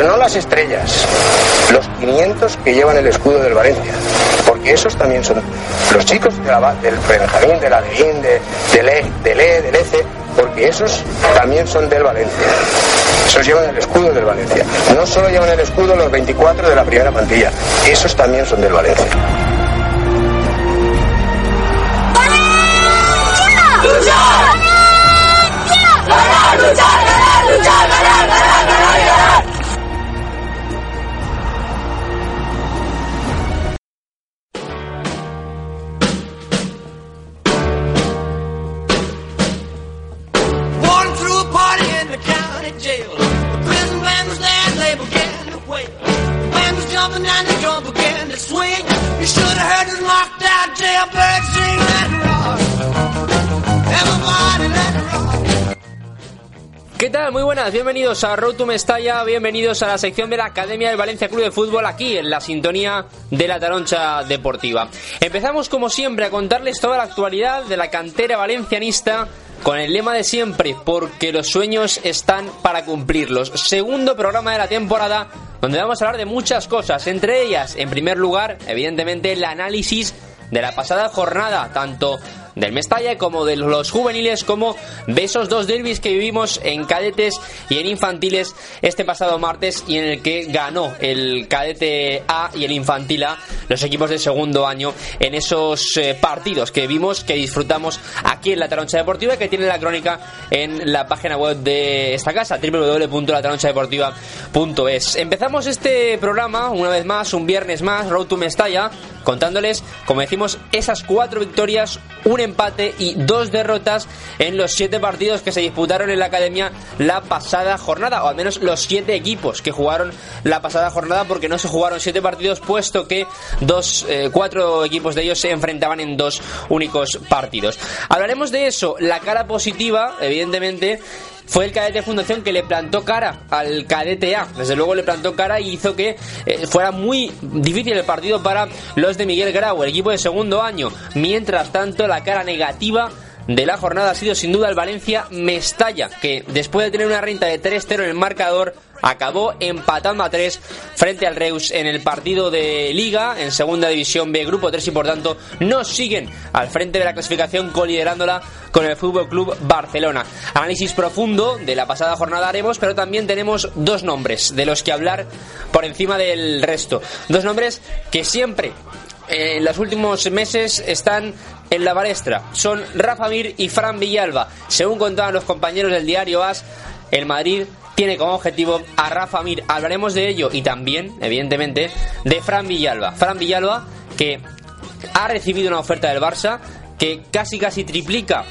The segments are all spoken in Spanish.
pero no las estrellas, los 500 que llevan el escudo del Valencia, porque esos también son los chicos de la, del Benjamín, de la Levín, de, del E, del E, del ECE, porque esos también son del Valencia. Esos llevan el escudo del Valencia. No solo llevan el escudo los 24 de la primera plantilla, esos también son del Valencia. Bienvenidos a Road to bienvenidos a la sección de la Academia del Valencia Club de Fútbol aquí en la sintonía de la Taroncha Deportiva. Empezamos como siempre a contarles toda la actualidad de la cantera valencianista con el lema de siempre, porque los sueños están para cumplirlos. Segundo programa de la temporada donde vamos a hablar de muchas cosas, entre ellas, en primer lugar, evidentemente, el análisis de la pasada jornada, tanto del Mestalla como de los juveniles, como de esos dos derbis que vivimos en cadetes y en infantiles este pasado martes y en el que ganó el cadete A y el infantil A, los equipos de segundo año, en esos eh, partidos que vimos, que disfrutamos aquí en la Taroncha Deportiva que tiene la crónica en la página web de esta casa, www.lataronchadeportiva.es. Empezamos este programa, una vez más, un viernes más, Road to Mestalla, contándoles, como decimos, esas cuatro victorias, un y dos derrotas en los siete partidos que se disputaron en la academia la pasada jornada, o al menos los siete equipos que jugaron la pasada jornada, porque no se jugaron siete partidos, puesto que dos, eh, cuatro equipos de ellos se enfrentaban en dos únicos partidos. Hablaremos de eso, la cara positiva, evidentemente, fue el cadete Fundación que le plantó cara al cadete A. Desde luego le plantó cara y hizo que eh, fuera muy difícil el partido para los de Miguel Grau, el equipo de segundo año. Mientras tanto, la cara negativa de la jornada ha sido sin duda el Valencia Mestalla, que después de tener una renta de 3-0 en el marcador, acabó empatando a 3 frente al Reus en el partido de Liga en Segunda División B Grupo 3 y por tanto no siguen al frente de la clasificación coliderándola con el Fútbol Club Barcelona. Análisis profundo de la pasada jornada haremos, pero también tenemos dos nombres de los que hablar por encima del resto. Dos nombres que siempre en los últimos meses están en la balestra. Son Rafa Mir y Fran Villalba. Según contaban los compañeros del diario AS, el Madrid tiene como objetivo a Rafa Mir. Hablaremos de ello y también, evidentemente, de Fran Villalba. Fran Villalba que ha recibido una oferta del Barça que casi casi triplica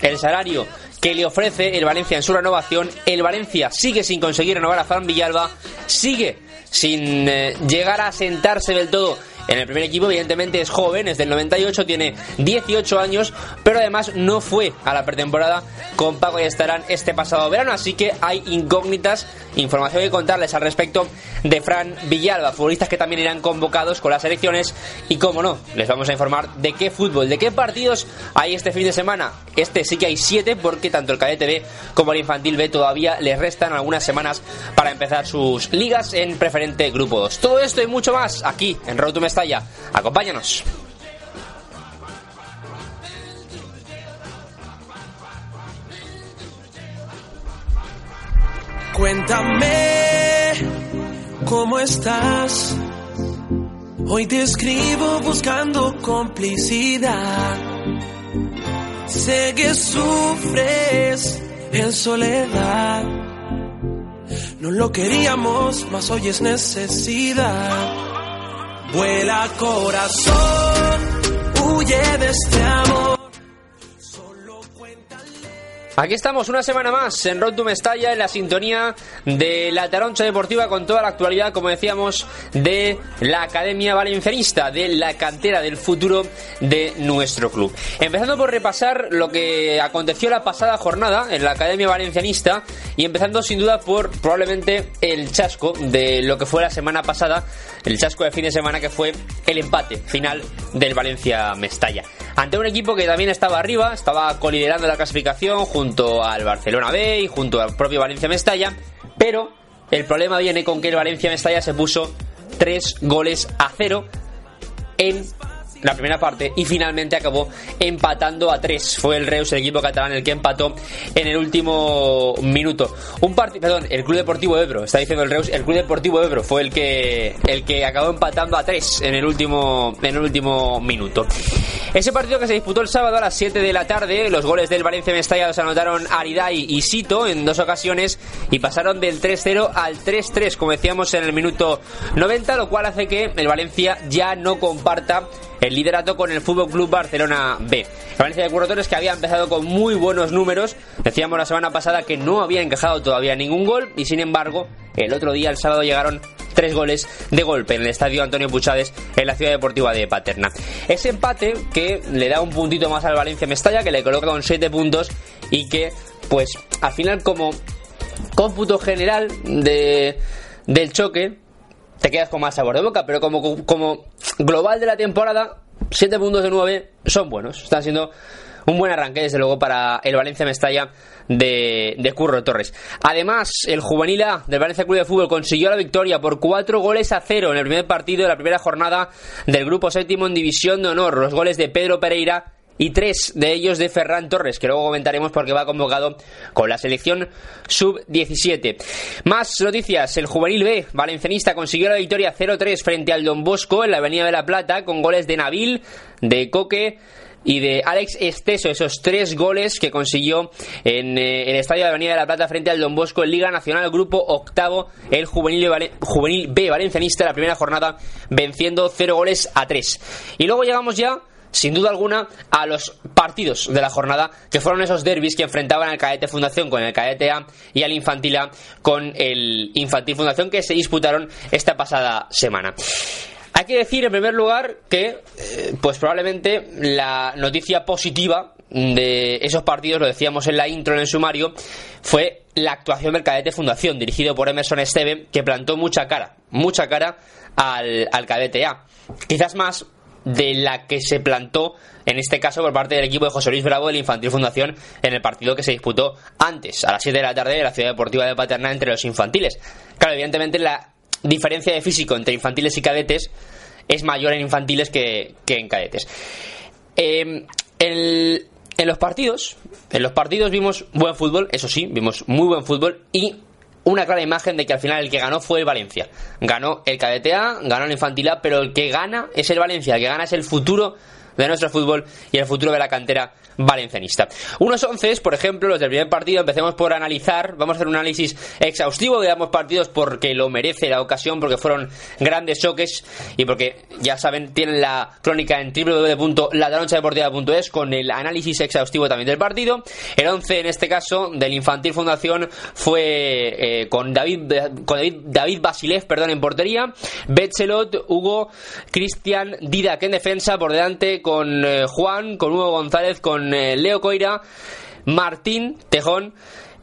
el salario que le ofrece el Valencia en su renovación. El Valencia sigue sin conseguir renovar a Fran Villalba, sigue sin eh, llegar a sentarse del todo en el primer equipo, evidentemente es joven, es del 98, tiene 18 años, pero además no fue a la pretemporada con Paco y estarán este pasado verano, así que hay incógnitas, información que contarles al respecto de Fran Villalba, futbolistas que también irán convocados con las elecciones y como no, les vamos a informar de qué fútbol, de qué partidos hay este fin de semana. Este sí que hay 7 porque tanto el cadete B como el infantil B todavía les restan algunas semanas para empezar sus ligas en preferente grupo 2. Todo esto y mucho más aquí en Road to Mestalla. Acompáñanos. Cuéntame cómo estás. Hoy te escribo buscando complicidad. Sé que sufres en soledad. No lo queríamos, mas hoy es necesidad. Vuela corazón, huye de este amor. Aquí estamos una semana más en Road to Mestalla en la sintonía de la Taroncha Deportiva con toda la actualidad, como decíamos, de la Academia Valencianista, de la cantera del futuro de nuestro club. Empezando por repasar lo que aconteció la pasada jornada en la Academia Valencianista y empezando sin duda por probablemente el chasco de lo que fue la semana pasada, el chasco de fin de semana que fue el empate final del Valencia Mestalla. Ante un equipo que también estaba arriba, estaba coliderando la clasificación junto al Barcelona B y junto al propio Valencia Mestalla, pero el problema viene con que el Valencia Mestalla se puso 3 goles a 0 en la primera parte y finalmente acabó empatando a 3. Fue el Reus, el equipo catalán, el que empató en el último minuto. Un partido, perdón, el Club Deportivo Ebro, está diciendo el Reus, el Club Deportivo Ebro fue el que el que acabó empatando a 3 en el último en el último minuto. Ese partido que se disputó el sábado a las 7 de la tarde, los goles del Valencia Mestalla los anotaron Aridai y Sito en dos ocasiones y pasaron del 3-0 al 3-3, como decíamos en el minuto 90, lo cual hace que el Valencia ya no comparta el liderato con el Fútbol Club Barcelona B. Valencia de Curro que había empezado con muy buenos números, decíamos la semana pasada que no había encajado todavía ningún gol y sin embargo el otro día, el sábado, llegaron tres goles de golpe en el estadio Antonio Puchades en la ciudad deportiva de Paterna. Ese empate que le da un puntito más al Valencia Mestalla, que le coloca con siete puntos y que, pues, al final como cómputo general de, del choque, te quedas con más sabor de boca, pero como, como global de la temporada, 7 puntos de 9 son buenos. Están siendo un buen arranque, desde luego, para el Valencia Mestalla de, de Curro Torres. Además, el juvenil A del Valencia Club de Fútbol consiguió la victoria por 4 goles a 0 en el primer partido de la primera jornada del grupo séptimo en División de Honor. Los goles de Pedro Pereira y tres de ellos de Ferran Torres, que luego comentaremos porque va convocado con la selección sub-17. Más noticias, el juvenil B valencianista consiguió la victoria 0-3 frente al Don Bosco en la Avenida de la Plata con goles de Nabil, de Coque, y de Alex Esteso, esos tres goles que consiguió en eh, el estadio de Avenida de la Plata frente al Don Bosco en Liga Nacional, grupo octavo, el juvenil, juvenil B valencianista, la primera jornada venciendo 0 goles a 3. Y luego llegamos ya sin duda alguna, a los partidos de la jornada, que fueron esos derbis que enfrentaban al Cadete Fundación con el Cadete A y al Infantil A con el Infantil Fundación que se disputaron esta pasada semana. Hay que decir, en primer lugar, que, eh, pues probablemente la noticia positiva de esos partidos, lo decíamos en la intro, en el sumario, fue la actuación del Cadete Fundación, dirigido por Emerson Esteve, que plantó mucha cara, mucha cara al, al Cadete A. Quizás más de la que se plantó en este caso por parte del equipo de José Luis Bravo de la Infantil Fundación en el partido que se disputó antes, a las 7 de la tarde, en la ciudad deportiva de Paterna entre los infantiles. Claro, evidentemente la diferencia de físico entre infantiles y cadetes es mayor en infantiles que, en cadetes. Em, en los partidos, en los partidos vimos buen fútbol, eso sí, vimos muy buen fútbol y una clara imagen de que al final el que ganó fue el Valencia. Ganó el KDTA, ganó el Infantil A, pero el que gana es el Valencia, el que gana es el futuro de nuestro fútbol y el futuro de la cantera valencianista. Unos once, por ejemplo, los del primer partido, empecemos por analizar, vamos a hacer un análisis exhaustivo de ambos partidos porque lo merece la ocasión, porque fueron grandes choques y porque, ya saben, tienen la crónica en www.ladronchadeportiva.es con el análisis exhaustivo también del partido. El 11, en este caso, del Infantil Fundación fue eh, con David, con David, David Basilev, perdón, en portería, Betzelot, Hugo, Cristian, Didac en defensa, por delante con eh, Juan, con Hugo González, con eh, Leo Coira, Martín Tejón,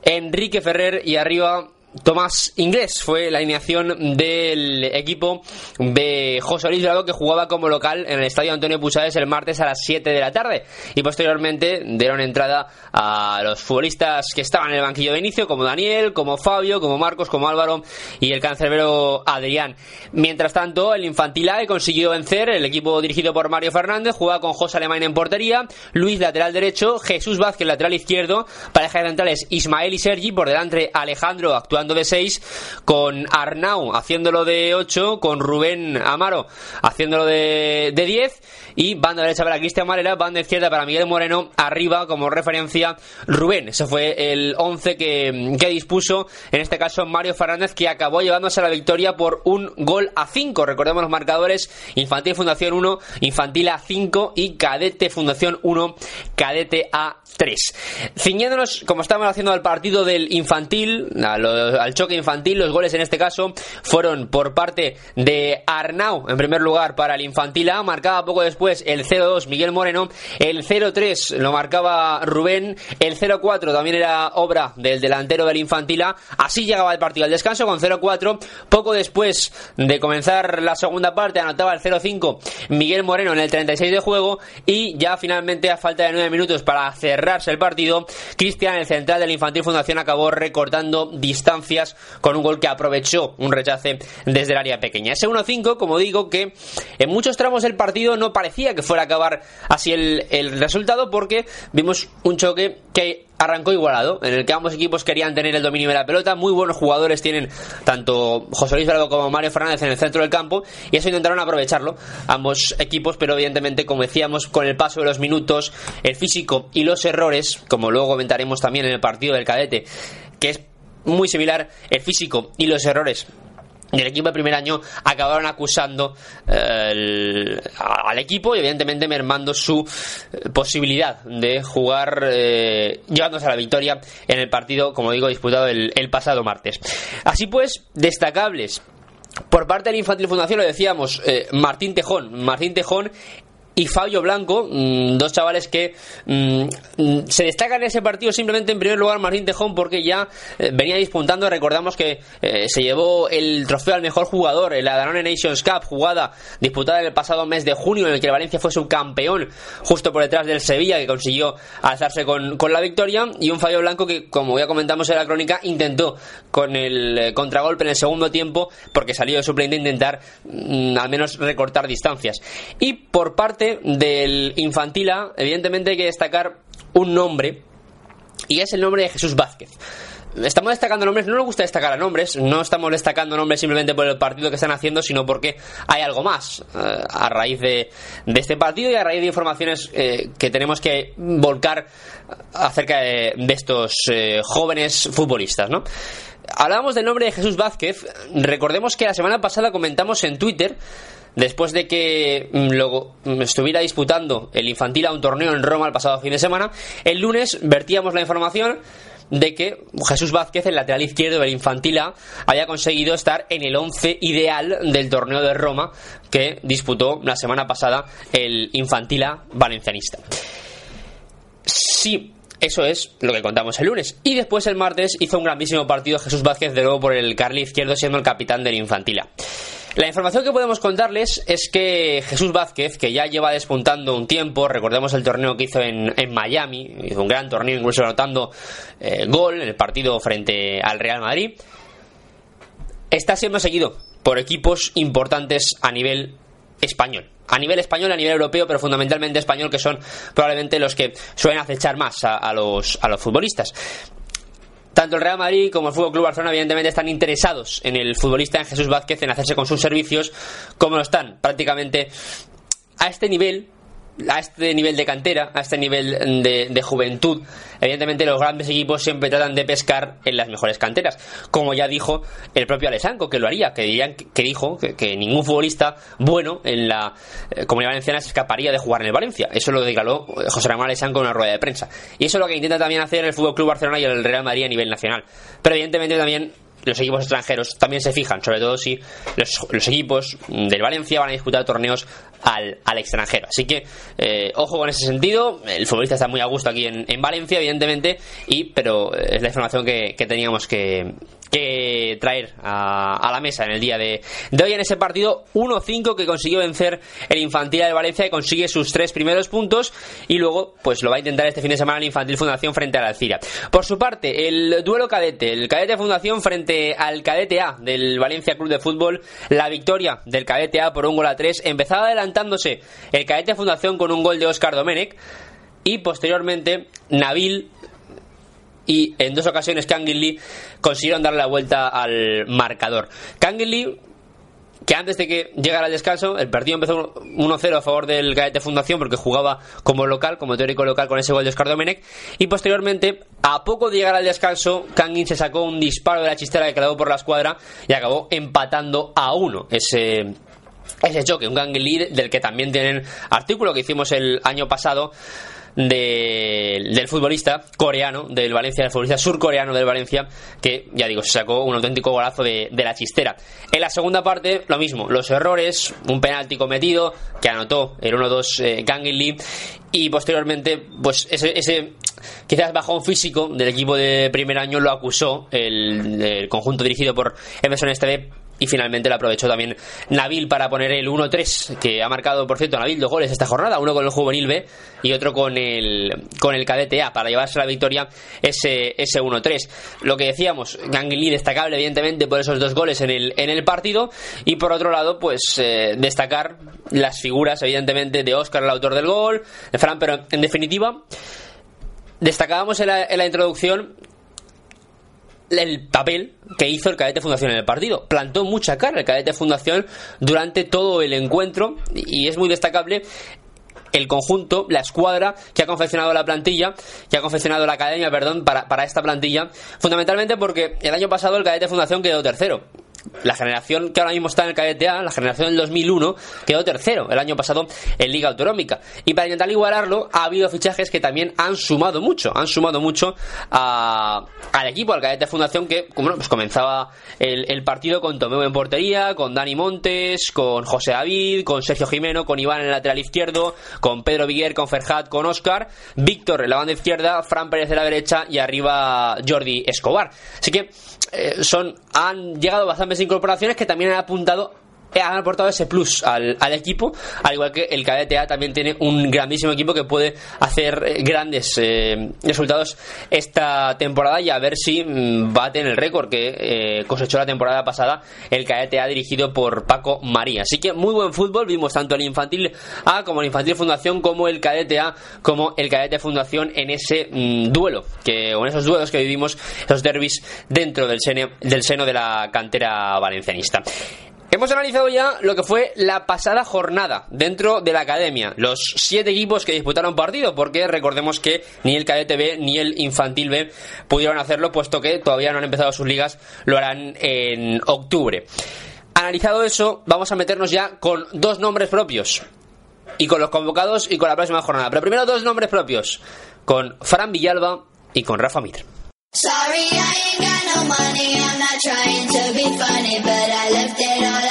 Enrique Ferrer y arriba Tomás Inglés fue la alineación del equipo de José Luis Bravo que jugaba como local en el estadio Antonio Pusades el martes a las 7 de la tarde y posteriormente dieron entrada a los futbolistas que estaban en el banquillo de inicio como Daniel, como Fabio, como Marcos, como Álvaro y el cancerbero Adrián. Mientras tanto, el Infantil A consiguió vencer el equipo dirigido por Mario Fernández, jugaba con José Alemán en portería, Luis lateral derecho, Jesús Vázquez lateral izquierdo, pareja de centrales Ismael y Sergi, por delante Alejandro actuando de 6, con Arnau haciéndolo de 8, con Rubén Amaro haciéndolo de, de 10 y banda derecha para Cristian Marela, banda izquierda para Miguel Moreno, arriba como referencia Rubén. Ese fue el 11 que, que dispuso, en este caso Mario Fernández, que acabó llevándose la victoria por un gol a 5. Recordemos los marcadores, Infantil Fundación 1, Infantil a 5 y Cadete Fundación 1, Cadete a 3. Ciñéndonos, como estamos haciendo al partido del infantil, al choque infantil, los goles en este caso fueron por parte de Arnau, en primer lugar para el infantil A, marcaba poco después el 0-2 Miguel Moreno, el 0-3 lo marcaba Rubén, el 0-4 también era obra del delantero del infantil A, así llegaba el partido al descanso con 0-4, poco después de comenzar la segunda parte anotaba el 0-5 Miguel Moreno en el 36 de juego y ya finalmente a falta de 9 minutos para cerrarse el partido, Cristian, el central del Infantil Fundación, acabó recortando distancia distancias con un gol que aprovechó un rechace desde el área pequeña. Ese 1-5, como digo, que en muchos tramos del partido no parecía que fuera a acabar así el, el resultado porque vimos un choque que arrancó igualado, en el que ambos equipos querían tener el dominio de la pelota, muy buenos jugadores tienen tanto José Luis Bravo como Mario Fernández en el centro del campo, y eso intentaron aprovecharlo ambos equipos, pero evidentemente, como decíamos, con el paso de los minutos, el físico y los errores, como luego comentaremos también en el partido del cadete, que es muy similar el físico y los errores del equipo de primer año acabaron acusando eh, el- al equipo y evidentemente mermando su eh, posibilidad de jugar eh, llevándose a la victoria en el partido, como digo, disputado el, pasado martes. Así pues, destacables. Por parte de la Infantil Fundación lo decíamos, eh, Martín Tejón. Martín Tejón y Fabio Blanco, mm, dos chavales que mm, mm, se destacan en ese partido simplemente en primer lugar Martín Tejón porque ya eh, venía disputando, recordamos que eh, se llevó el trofeo al mejor jugador en la Danone Nations Cup, jugada disputada en el pasado mes de junio en el que Valencia fue subcampeón justo por detrás del Sevilla que consiguió alzarse con, con la victoria. Y un Fabio Blanco que como ya comentamos en la crónica intentó con el eh, contragolpe en el segundo tiempo porque salió de suplente intentar al menos recortar distancias. Y por parte del Infantila evidentemente hay que destacar un nombre y es el nombre de Jesús Vázquez. Estamos destacando nombres, no nos gusta destacar a nombres, no estamos destacando nombres simplemente por el partido que están haciendo, sino porque hay algo más eh, a raíz de, este partido y a raíz de informaciones eh, que tenemos que volcar acerca de, de estos eh, jóvenes futbolistas, ¿no? Hablábamos del nombre de Jesús Vázquez, recordemos que la semana pasada comentamos en Twitter Después de que mm, luego mm, estuviera disputando el infantil a un torneo en Roma el pasado fin de semana, el lunes vertíamos la información de que Jesús Vázquez, el lateral izquierdo del Infantil A, había conseguido estar en el 11 ideal del torneo de Roma que disputó la semana pasada el Infantil A valencianista. Sí, eso es lo que contamos el lunes. Y después el martes hizo un grandísimo partido Jesús Vázquez de nuevo por el carril izquierdo siendo el capitán del Infantila. La información que podemos contarles es que Jesús Vázquez, que ya lleva despuntando un tiempo, recordemos el torneo que hizo en, Miami, hizo un gran torneo incluso anotando eh, gol en el partido frente al Real Madrid, está siendo seguido por equipos importantes a nivel español. A nivel español, a nivel europeo, pero fundamentalmente español, que son probablemente los que suelen acechar más a los, a los futbolistas. Tanto el Real Madrid como el Fútbol Club Barcelona, evidentemente, están interesados en el futbolista en Jesús Vázquez, en hacerse con sus servicios, como lo están prácticamente a este nivel a este nivel de cantera, a este nivel de, de, juventud, evidentemente los grandes equipos siempre tratan de pescar en las mejores canteras. Como ya dijo el propio Alessanco, que lo haría, que dirían que dijo que, ningún futbolista bueno en la eh, comunidad valenciana se escaparía de jugar en el Valencia. Eso lo declaró José Ramón Alessanco en una rueda de prensa. Y eso es lo que intenta también hacer el Fútbol Club Barcelona y el Real Madrid a nivel nacional. Pero evidentemente también los equipos extranjeros también se fijan, sobre todo si los, los equipos del Valencia van a disputar torneos al, al extranjero. Así que, eh, ojo con ese sentido. El futbolista está muy a gusto aquí en, en Valencia, evidentemente, y pero es la información que, que teníamos que, que traer a, a, la mesa en el día de, hoy en ese partido 1-5 que consiguió vencer el Infantil de Valencia y consigue sus tres primeros puntos y luego pues lo va a intentar este fin de semana el Infantil Fundación frente a la Alcira. Por su parte, el duelo cadete, el cadete Fundación frente al cadete A del Valencia Club de Fútbol, la victoria del cadete A por un gol a 3, empezaba adelantándose el cadete Fundación con un gol de Oscar Domenech y posteriormente Nabil y en dos ocasiones Kangin Lee consiguieron darle la vuelta al marcador. Kangin Lee que antes de que llegara el descanso, el partido empezó 1-0 a favor del Gaete Fundación porque jugaba como local, como teórico local con ese gol de Oscar Domenech y posteriormente, a poco de llegar al descanso, Kangin se sacó un disparo de la chistera que por la escuadra y acabó empatando a uno ese ese choque, un Lee del que también tienen artículo que hicimos el año pasado de, del futbolista coreano del Valencia, del futbolista surcoreano del Valencia, que ya digo, se sacó un auténtico golazo de, de la chistera. En la segunda parte, lo mismo, los errores, un penalti cometido que anotó el 1-2 eh, Kangin Lee y posteriormente, pues ese, ese quizás bajón físico del equipo de primer año lo acusó el, el conjunto dirigido por Emerson Esteve y finalmente lo aprovechó también Nabil para poner el 1-3, que ha marcado, por cierto, Nabil dos goles esta jornada, uno con el juvenil B y otro con el, con el cadete A, para llevarse la victoria ese, ese 1-3. Lo que decíamos, Gangli destacable, evidentemente, por esos dos goles en el, en el partido, y por otro lado, pues eh, destacar las figuras, evidentemente, de Oscar, el autor del gol, de Fran, pero en definitiva, destacábamos en la, en la introducción el papel que hizo el cadete Fundación en el partido. Plantó mucha cara el cadete Fundación durante todo el encuentro y es muy destacable el conjunto, la escuadra que ha confeccionado la plantilla, que ha confeccionado la academia, perdón, para, para esta plantilla, fundamentalmente porque el año pasado el cadete Fundación quedó tercero la generación que ahora mismo está en el cadete A, la generación del 2001, quedó tercero el año pasado en Liga Autonómica. Y para intentar igualarlo, ha habido fichajes que también han sumado mucho, han sumado mucho a, al equipo, al cadete Fundación, que bueno, pues comenzaba el, partido con Tomeo en portería, con Dani Montes, con José David, con Sergio Jimeno, con Iván en el lateral izquierdo, con Pedro Viguer, con Ferhat, con Oscar, Víctor en la banda izquierda, Fran Pérez de la derecha y arriba Jordi Escobar. Así que eh, son han llegado bastantes incorporaciones que también han apuntado han aportado ese plus al, al, equipo, al igual que el KDTA también tiene un grandísimo equipo que puede hacer eh, grandes eh, resultados esta temporada y a ver si mm, bate en el récord que eh, cosechó la temporada pasada el KDTA dirigido por Paco María. Así que muy buen fútbol, vimos tanto el infantil A como el infantil Fundación como el KDTA como el KDT Fundación en ese mm, duelo, que, o en esos duelos que vivimos, esos derbis dentro del, seno, del seno de la cantera valencianista. Hemos analizado ya lo que fue la pasada jornada dentro de la academia, los siete equipos que disputaron partido, porque recordemos que ni el cadete B ni el infantil B pudieron hacerlo, puesto que todavía no han empezado sus ligas, lo harán en octubre. Analizado eso, vamos a meternos ya con dos nombres propios y con los convocados y con la próxima jornada. Pero primero dos nombres propios, con Fran Villalba y con Rafa Mir. Sorry, no money, I'm not trying to be funny, but I left it all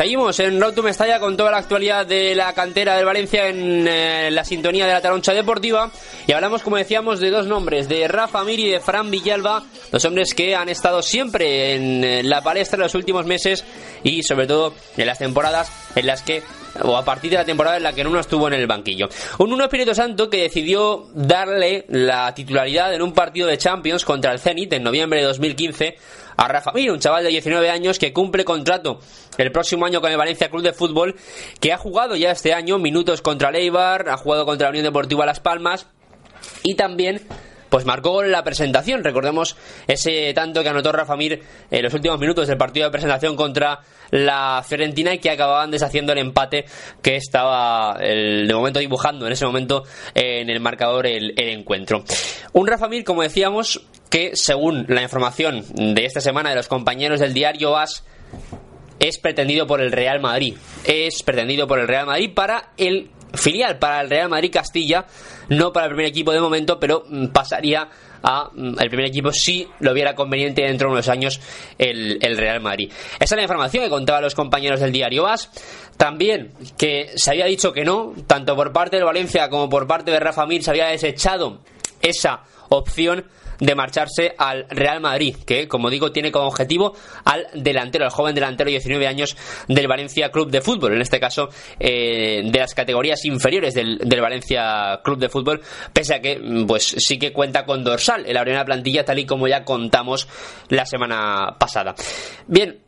Seguimos en Road to Mestalla con toda la actualidad de la cantera del Valencia en eh, la sintonía de la Taroncha Deportiva y hablamos, como decíamos, de dos nombres, de Rafa Mir y de Fran Villalba, dos hombres que han estado siempre en eh, la palestra en los últimos meses y sobre todo en las temporadas en las que o a partir de la temporada en la que uno estuvo en el banquillo. Un Nuno Espíritu Santo que decidió darle la titularidad en un partido de Champions contra el Zenit en noviembre de 2015 a Rafa Mir, un chaval de 19 años que cumple contrato el próximo año con el Valencia Club de Fútbol, que ha jugado ya este año minutos contra el Eibar, ha jugado contra la Unión Deportiva Las Palmas y también pues marcó la presentación. Recordemos ese tanto que anotó Rafa Mir en los últimos minutos del partido de presentación contra la Fiorentina y que acababan deshaciendo el empate que estaba de momento dibujando en ese momento en el marcador el, el encuentro. Un Rafa Mir, como decíamos, que según la información de esta semana de los compañeros del diario AS, es pretendido por el Real Madrid. Es pretendido por el Real Madrid para el filial, para el Real Madrid Castilla, no para el primer equipo de momento, pero mm, pasaría a mm, el primer equipo si lo viera conveniente dentro de unos años el, Real Madrid. Esa es la información que contaban los compañeros del diario AS. También que se había dicho que no, tanto por parte de Valencia como por parte de Rafa Mir se había desechado esa opción de marcharse al Real Madrid, que como digo tiene como objetivo al delantero, al joven delantero de 19 años del Valencia Club de Fútbol, en este caso eh, de las categorías inferiores del, del, Valencia Club de Fútbol, pese a que mm, pues sí que cuenta con dorsal en la primera plantilla tal y como ya contamos la semana pasada. Bien,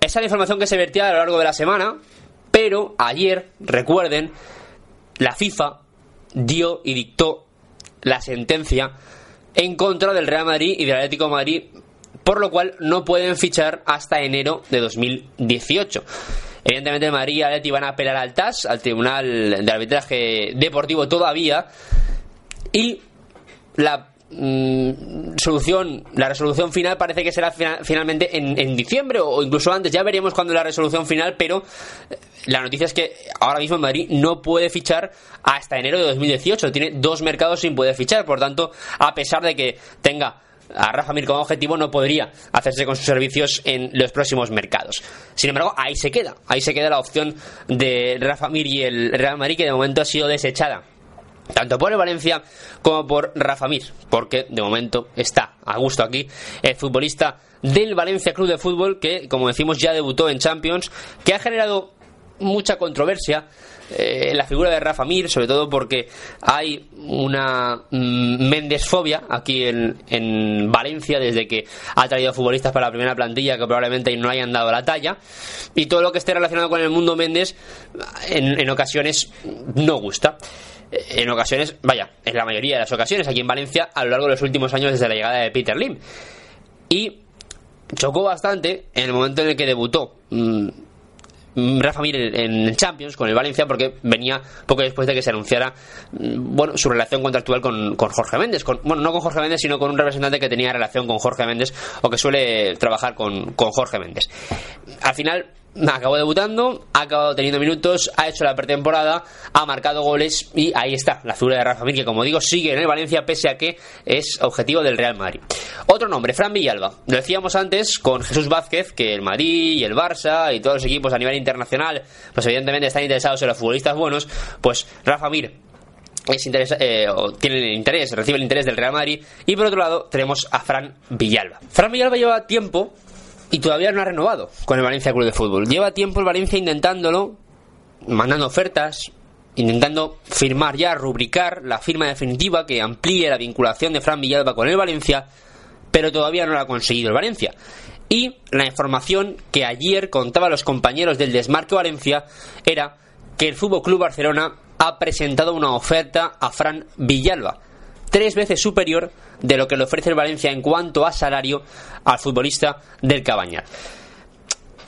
esa es la información que se vertía a lo largo de la semana, pero ayer, recuerden, la FIFA dio y dictó la sentencia en contra del Real Madrid y del Atlético Madrid, por lo cual no pueden fichar hasta enero de 2018. Evidentemente Madrid y Atleti van a apelar al TAS, al Tribunal de Arbitraje Deportivo todavía, y la mm, solución, la resolución final parece que será final, finalmente en, en, diciembre o incluso antes, ya veremos cuándo la resolución final, pero la noticia es que ahora mismo Madrid no puede fichar hasta enero de 2018. Tiene dos mercados sin poder fichar. Por tanto, a pesar de que tenga a Rafa Mir como objetivo no podría hacerse con sus servicios en los próximos mercados. Sin embargo, ahí se queda, ahí se queda la opción de Rafa Mir y el Real Madrid que de momento ha sido desechada tanto por el Valencia como por Rafa Mir, porque de momento está a gusto aquí el futbolista del Valencia Club de Fútbol que, como decimos, ya debutó en Champions, que ha generado mucha controversia eh, en la figura de Rafa Mir, sobre todo porque hay una mm, Méndez-fobia aquí en, en Valencia desde que ha traído futbolistas para la primera plantilla que probablemente no hayan dado la talla y todo lo que esté relacionado con el mundo Méndez en, en ocasiones no gusta en ocasiones, vaya, en la mayoría de las ocasiones aquí en Valencia a lo largo de los últimos años desde la llegada de Peter Lim. Y chocó bastante en el momento en el que debutó mm, Rafa Mir en Champions con el Valencia porque venía poco después de que se anunciara mm, bueno su relación contractual con, con Jorge Méndez con, bueno no con Jorge Méndez sino con un representante que tenía relación con Jorge Méndez o que suele trabajar con, con Jorge Méndez al final acabó debutando, ha acabado teniendo minutos, ha hecho la pretemporada, ha marcado goles y ahí está, la figura de Rafa Mir, que como digo, sigue en el Valencia pese a que es objetivo del Real Madrid. Otro nombre, Fran Villalba. Lo decíamos antes con Jesús Vázquez, que el Madrid y el Barça y todos los equipos a nivel internacional, pues evidentemente están interesados en los futbolistas buenos, pues Rafa Mir es eh, tiene el interés, recibe el interés del Real Madrid. Y por otro lado, tenemos a Fran Villalba. Fran Villalba lleva tiempo y todavía no ha renovado con el Valencia Club de Fútbol. Lleva tiempo el Valencia intentándolo, mandando ofertas, intentando firmar ya, rubricar la firma definitiva que amplíe la vinculación de Fran Villalba con el Valencia, pero todavía no lo ha conseguido el Valencia. Y la información que ayer contaba los compañeros del Desmarque Valencia era que el Fútbol Club Barcelona ha presentado una oferta a Fran Villalba tres veces superior de lo que le ofrece el Valencia en cuanto a salario al futbolista del Cabañal.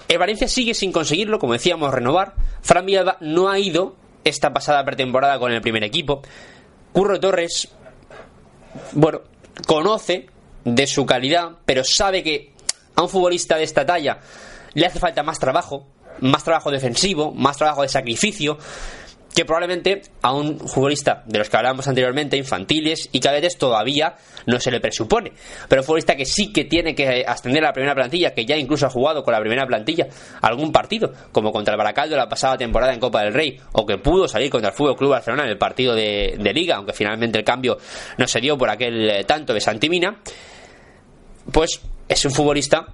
El Valencia sigue sin conseguirlo, como decíamos, renovar. Fran Villalba no ha ido esta pasada pretemporada con el primer equipo. Curro Torres, bueno, conoce de su calidad, pero sabe que a un futbolista de esta talla le hace falta más trabajo, más trabajo defensivo, más trabajo de sacrificio que probablemente a un futbolista de los que hablábamos anteriormente, infantiles y cadetes, todavía no se le presupone. Pero un futbolista que sí que tiene que ascender a la primera plantilla, que ya incluso ha jugado con la primera plantilla algún partido, como contra el Baracaldo la pasada temporada en Copa del Rey, o que pudo salir contra el Fútbol Club Barcelona en el partido de, de Liga, aunque finalmente el cambio no se dio por aquel eh, tanto de Santimina, pues es un futbolista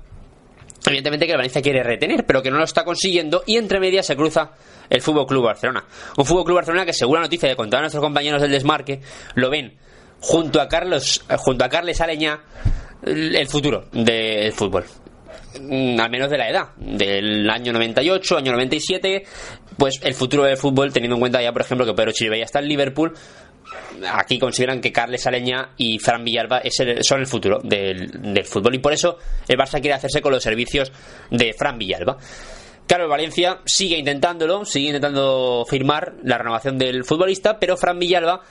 evidentemente que el Valencia quiere retener, pero que no lo está consiguiendo y entre medias se cruza el Fútbol Club Barcelona. Un Fútbol Club Barcelona que según la noticia de contar a nuestros compañeros del desmarque lo ven junto a Carlos eh, junto a Carles Aleña el futuro del fútbol. Mm, al menos de la edad, del año 98, año 97, pues el futuro del fútbol, teniendo en cuenta ya, por ejemplo, que Pedro Chiribey está en Liverpool, aquí consideran que Carles Aleña y Fran Villalba son el futuro del, del, fútbol y por eso el Barça quiere hacerse con los servicios de Fran Villalba. Claro, Valencia sigue intentándolo, sigue intentando firmar la renovación del futbolista, pero Fran Villalba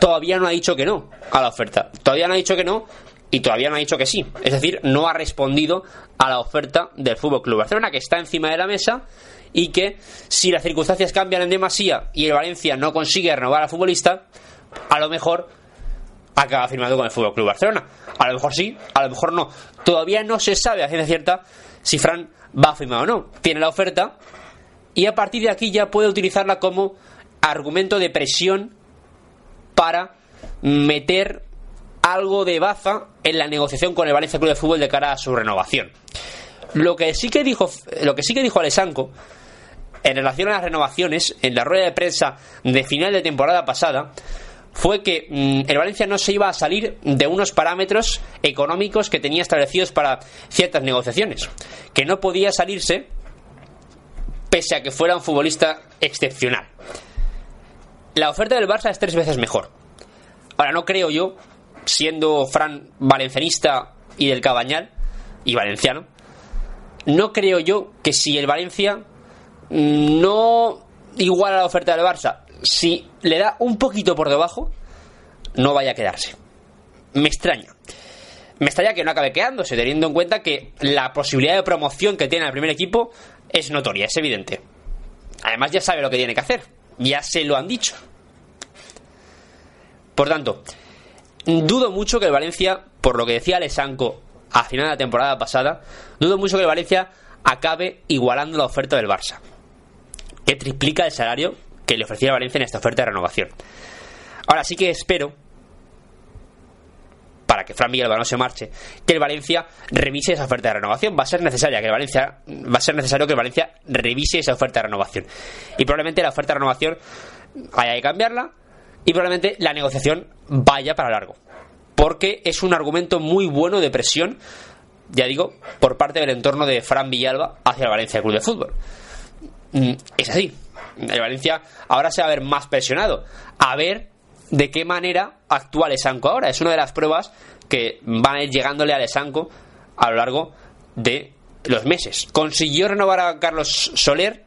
todavía no ha dicho que no a la oferta. Todavía no ha dicho que no y todavía no ha dicho que sí. Es decir, no ha respondido a la oferta del Fútbol Club Barcelona, que está encima de la mesa y que si las circunstancias cambian en demasía y el Valencia no consigue renovar al futbolista, a lo mejor acaba firmando con el Fútbol Club Barcelona. A lo mejor sí, a lo mejor no. Todavía no se sabe a ciencia cierta si Fran va a firmar o no. Tiene la oferta y a partir de aquí ya puede utilizarla como argumento de presión para meter algo de baza en la negociación con el Valencia Club de Fútbol de cara a su renovación. Lo que sí que dijo, lo que sí que dijo Alessanco en relación a las renovaciones en la rueda de prensa de final de temporada pasada fue que mmm, el Valencia no se iba a salir de unos parámetros económicos que tenía establecidos para ciertas negociaciones, que no podía salirse pese a que fuera un futbolista excepcional. La oferta del Barça es tres veces mejor. Ahora, no creo yo, siendo Fran valencianista y del Cabañal, y valenciano, no creo yo que si el Valencia no iguala la oferta del Barça, si le da un poquito por debajo, no vaya a quedarse. Me extraña. Me extraña que no acabe quedándose, teniendo en cuenta que la posibilidad de promoción que tiene el primer equipo es notoria, es evidente. Además ya sabe lo que tiene que hacer, ya se lo han dicho. Por tanto, dudo mucho que el Valencia por lo que decía Alessanco a final de la temporada pasada, dudo mucho que el Valencia acabe igualando la oferta del Barça, que triplica el salario que le ofrecía Valencia en esta oferta de renovación. Ahora sí que espero, para que Fran Villalba no se marche, que el Valencia revise esa oferta de renovación. Va a ser necesaria que el Valencia, va a ser necesario que el Valencia revise esa oferta de renovación. Y probablemente la oferta de renovación haya que cambiarla y probablemente la negociación vaya para largo. Porque es un argumento muy bueno de presión, ya digo, por parte del entorno de Fran Villalba hacia el Valencia Club de Fútbol. Mm, Es así. El Valencia ahora se va a ver más presionado. A ver de qué manera actúa Lesanco ahora. Es una de las pruebas que van a ir llegándole a Lesanco a lo largo de los meses. Consiguió renovar a Carlos Soler,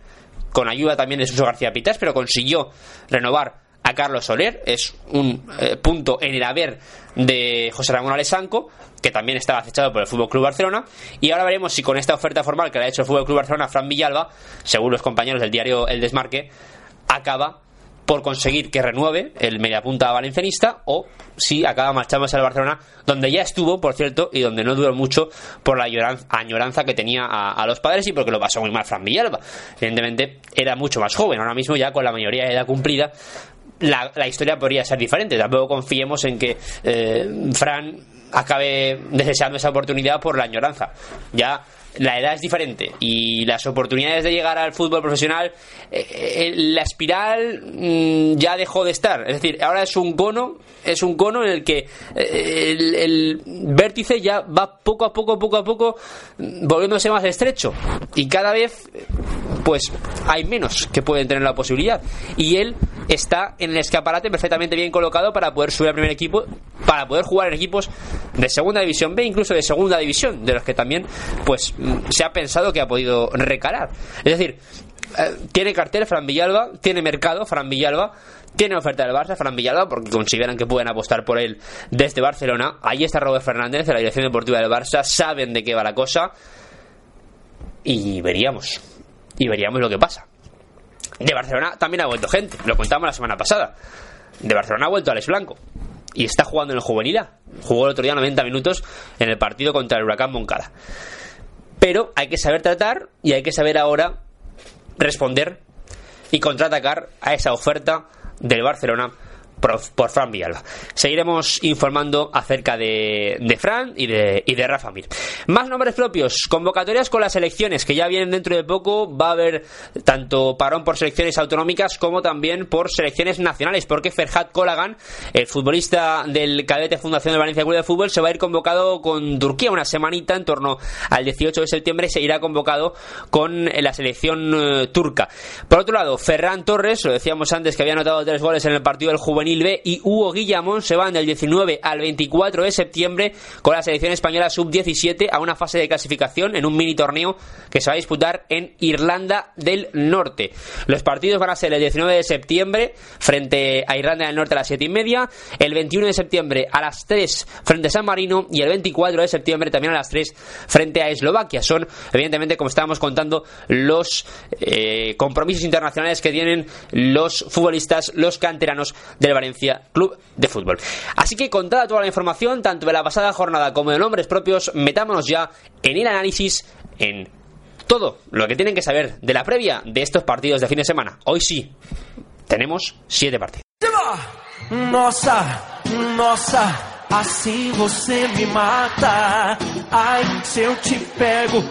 con ayuda también de Suso García Pitas, pero consiguió renovar a Carlos Soler. Es un eh, punto en el haber de José Ramón Alessanco, que también estaba acechado por el Fútbol Club Barcelona. Y ahora veremos si con esta oferta formal que le ha hecho el Fútbol Club Barcelona, Fran Villalba, según los compañeros del diario El Desmarque, acaba por conseguir que renueve el mediapunta valencianista o si acaba marchándose al Barcelona, donde ya estuvo, por cierto, y donde no duró mucho por la añoranza, que tenía a, a los padres y porque lo pasó muy mal Fran Villalba. Evidentemente era mucho más joven, ahora mismo ya con la mayoría de edad cumplida, la, la historia podría ser diferente. Tampoco confiemos en que eh, Fran acabe deseando esa oportunidad por la añoranza. Ya la edad es diferente y las oportunidades de llegar al fútbol profesional, eh, eh, la espiral mm, ya dejó de estar. Es decir, ahora es un cono, es un cono en el que el, el vértice ya va poco a poco, poco a poco, mm, volviéndose más estrecho. Y cada vez, pues, hay menos que pueden tener la posibilidad. Y él está en el escaparate perfectamente bien colocado para poder subir al primer equipo, para poder jugar en equipos de segunda división B, incluso de segunda división, de los que también, pues, mm, se ha pensado que ha podido recalar. Es decir, eh, tiene cartel Fran Villalba, tiene mercado Fran Villalba, tiene oferta del Barça Fran Villalba porque consideran que pueden apostar por él desde Barcelona. Ahí está Robert Fernández de la dirección deportiva del Barça, saben de qué va la cosa y veríamos. Y veríamos lo que pasa. De Barcelona también ha vuelto gente, lo contamos la semana pasada. De Barcelona ha vuelto Alex Blanco y está jugando en el juvenil A. Jugó el otro día 90 minutos en el partido contra el Huracán Moncada. Pero hay que saber tratar y hay que saber ahora responder y contraatacar a esa oferta del Barcelona por, Fran Villalba. Seguiremos informando acerca de, de Fran y de, y de Rafa Mir. Más nombres propios, convocatorias con las elecciones que ya vienen dentro de poco. Va a haber tanto parón por selecciones autonómicas como también por selecciones nacionales, porque Ferhat Kolagan, el futbolista del cadete Fundación de Valencia Club de Fútbol, se va a ir convocado con Turquía una semanita en torno al 18 de septiembre. Se irá convocado con la selección eh, turca. Por otro lado, Ferran Torres, lo decíamos antes que había anotado tres goles en el partido del Juvenil B, y Hugo Guillamón se van del 19 al 24 de septiembre con la selección española sub-17 a una fase de clasificación en un mini torneo que se va a disputar en Irlanda del Norte. Los partidos van a ser el 19 de septiembre frente a Irlanda del Norte a las 7 y media, el 21 de septiembre a las 3 frente a San Marino y el 24 de septiembre también a las 3 frente a Eslovaquia. Son, evidentemente, como estábamos contando, los eh, compromisos internacionales que tienen los futbolistas, los canteranos del Valencia Club de Fútbol. Así que contada toda la información, tanto de la pasada jornada como de nombres propios, metámonos ya en el análisis en todo lo que tienen que saber de la previa de estos partidos de fin de semana. Hoy sí, tenemos siete partidos. Nossa, nossa, assim você me mata. Ai, se te pego.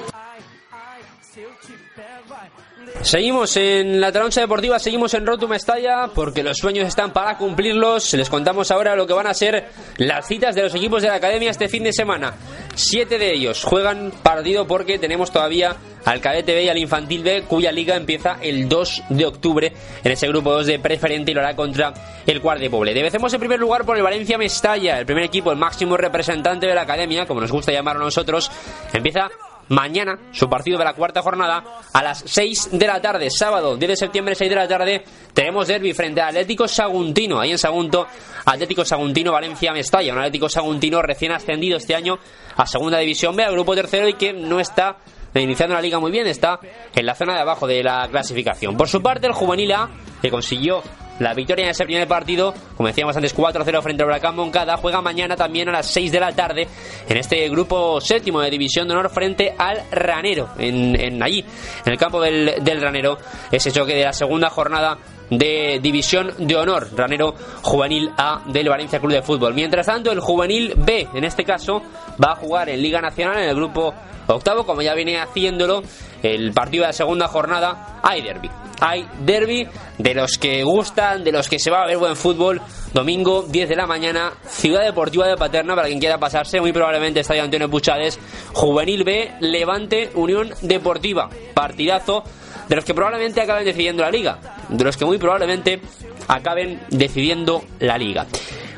Seguimos en la trancha deportiva, seguimos en Rotum Mestalla porque los sueños están para cumplirlos. Les contamos ahora lo que van a ser las citas de los equipos de la academia este fin de semana. Siete de ellos juegan partido porque tenemos todavía al cadete B y al infantil B, cuya liga empieza el 2 de octubre en ese grupo 2 de preferente y lo hará contra el Cuart de Poble. Debecemos en primer lugar por el Valencia Mestalla, el primer equipo, el máximo representante de la academia, como nos gusta llamarlo a nosotros, empieza mañana su partido de la cuarta jornada a las 6 de la tarde, sábado 10 de septiembre, 6 de la tarde, tenemos derby frente a Atlético Saguntino, ahí en Sagunto, Atlético Saguntino Valencia Mestalla, un Atlético Saguntino recién ascendido este año a segunda división B, al grupo tercero y que no está iniciando la liga muy bien, está en la zona de abajo de la clasificación. Por su parte, el juvenil A, que consiguió la victoria en ese primer partido, como decíamos antes, 4-0 frente al Huracán Moncada, juega mañana también a las 6 de la tarde en este grupo séptimo de División de Honor frente al Ranero, en, en allí, en el campo del, del Ranero, ese choque de la segunda jornada de División de Honor, Ranero Juvenil A del Valencia Club de Fútbol. Mientras tanto, el Juvenil B, en este caso, va a jugar en Liga Nacional en el grupo octavo, como ya viene haciéndolo el partido de la segunda jornada, hay derby. Hay derby de los que gustan, de los que se va a ver buen fútbol. Domingo, 10 de la mañana, Ciudad Deportiva de Paterna, para quien quiera pasarse, muy probablemente Estadio Antonio Puchades, Juvenil B, Levante, Unión Deportiva. Partidazo de los que probablemente acaben decidiendo la liga, de los que muy probablemente acaben decidiendo la liga.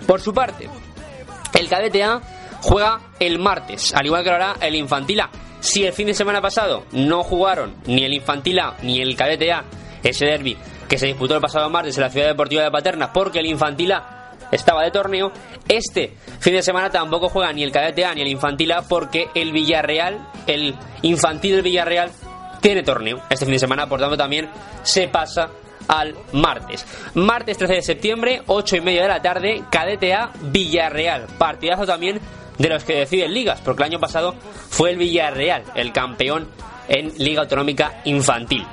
Por su parte, el cadete A juega el martes, al igual que lo hará el infantil A. Si el fin de semana pasado no jugaron ni el infantil A ni el cadete A ese derby que se disputó el pasado martes en la Ciudad Deportiva de Paterna porque el infantil A estaba de torneo, este fin de semana tampoco juega ni el cadete A ni el infantil A porque el Villarreal, el infantil del Villarreal tiene torneo este fin de semana, por tanto también se pasa al martes. Martes 13 de septiembre, 8 y media de la tarde, Cadete A Villarreal. Partidazo también de los que deciden ligas, porque el año pasado fue el Villarreal el campeón en Liga Autonómica Infantil.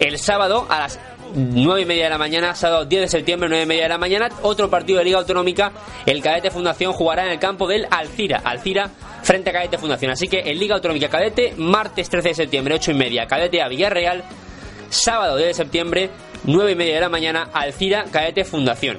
El sábado a las 9 y media de la mañana, sábado 10 de septiembre, 9 y media de la mañana, otro partido de Liga Autonómica, el Cadete Fundación jugará en el campo del Alcira, Alcira frente a Cadete Fundación. Así que en Liga Autonómica Cadete, martes 13 de septiembre, 8 y media, Cadete a Villarreal, sábado 10 de septiembre, 9 y media de la mañana, Alcira, Cadete Fundación.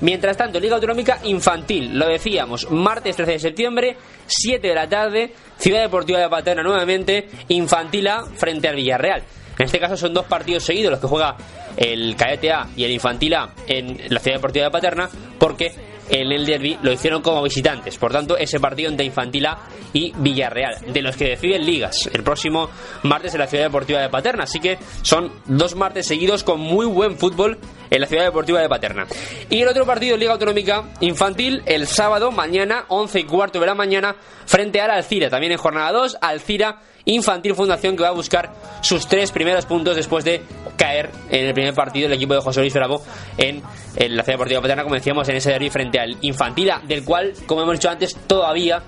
Mientras tanto, Liga Autonómica Infantil, lo decíamos, martes 13 de septiembre, 7 de la tarde, Ciudad Deportiva de Paterna nuevamente, Infantil A frente al Villarreal. En este caso son dos partidos seguidos los que juega el Cadete y el Infantil A en la Ciudad Deportiva de Paterna, porque en el derby lo hicieron como visitantes. Por tanto, ese partido entre Infantil A y Villarreal, de los que deciden ligas, el próximo martes en la Ciudad Deportiva de Paterna. Así que son dos martes seguidos con muy buen fútbol en la Ciudad Deportiva de Paterna. Y el otro partido Liga Autonómica Infantil el sábado, mañana, 11 y cuarto de la mañana, frente al Alcira. También en jornada 2, Alcira Infantil Fundación que va a buscar sus tres primeros puntos después de caer en el primer partido del equipo de José Luis Bravo en, en la Ciudad Deportiva Paterna, como decíamos, en ese derby frente al Infantila, del cual, como hemos dicho antes, todavía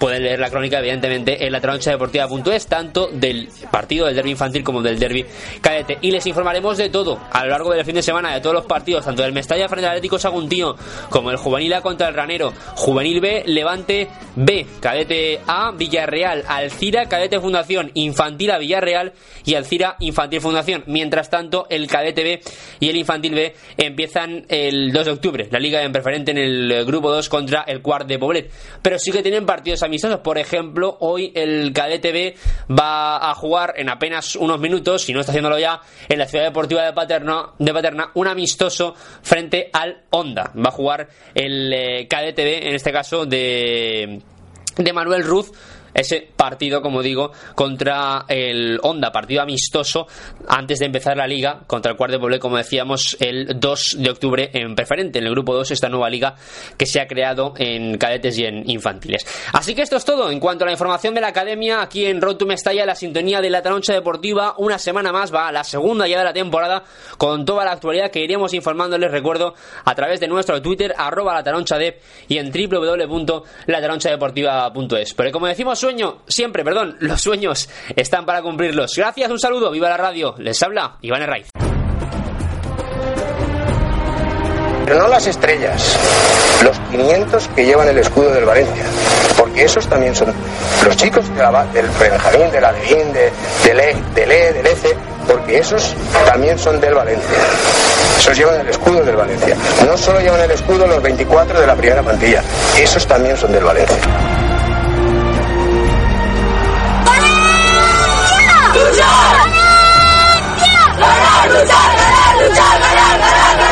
pueden leer la crónica, evidentemente, en la deportiva.es, tanto del partido del derby infantil como del derby cadete. Y les informaremos de todo a lo largo del fin de semana, de todos los partidos, tanto del Mestalla frente al Atlético Saguntino, como el Juvenil A contra el Ranero, Juvenil B, Levante B, Cadete A, Villarreal, Alcira, Cadete Fundación, Infantil A, Villarreal y Alcira, Infantil Fundación. Mientras tanto, el Cadete B y el Infantil B empiezan el 2 de octubre, la Liga en preferente en el grupo 2 contra el Cuart de Poblet. Pero sí que tienen partidos amistosos. Por ejemplo, hoy el Cadete va a jugar en apenas unos minutos, si no está haciéndolo ya, en la Ciudad Deportiva de Paterna, de Paterna un amistoso frente al Honda. Va a jugar el eh, en este caso de, de Manuel Ruz ese partido, como digo, contra el Honda, partido amistoso antes de empezar la liga contra el Cuart de Poblet, como decíamos, el 2 de octubre en preferente, en el grupo 2, esta nueva liga que se ha creado en cadetes y en infantiles. Así que esto es todo en cuanto a la información de la academia aquí en Road to Mestalla, la sintonía de la Taroncha Deportiva. Una semana más va a la segunda ya de la temporada con toda la actualidad que iremos informándoles, recuerdo, a través de nuestro Twitter, arroba la taroncha y en www.lataronchadeportiva.es. Pero como decimos, sueño, siempre, perdón, los sueños están para cumplirlos. Gracias, un saludo, viva la radio. Les habla Iván Herraiz. Pero no las estrellas, los 500 que llevan el escudo del Valencia. Porque esos también son los chicos de la, del Benjamín, del Alevín, de, del E, del E, del ECE, porque esos también son del Valencia. Esos llevan el escudo del Valencia. No solo llevan el escudo los 24 de la primera plantilla, esos también son del Valencia. લડા લૂચા લડા લૂચા લડા લડા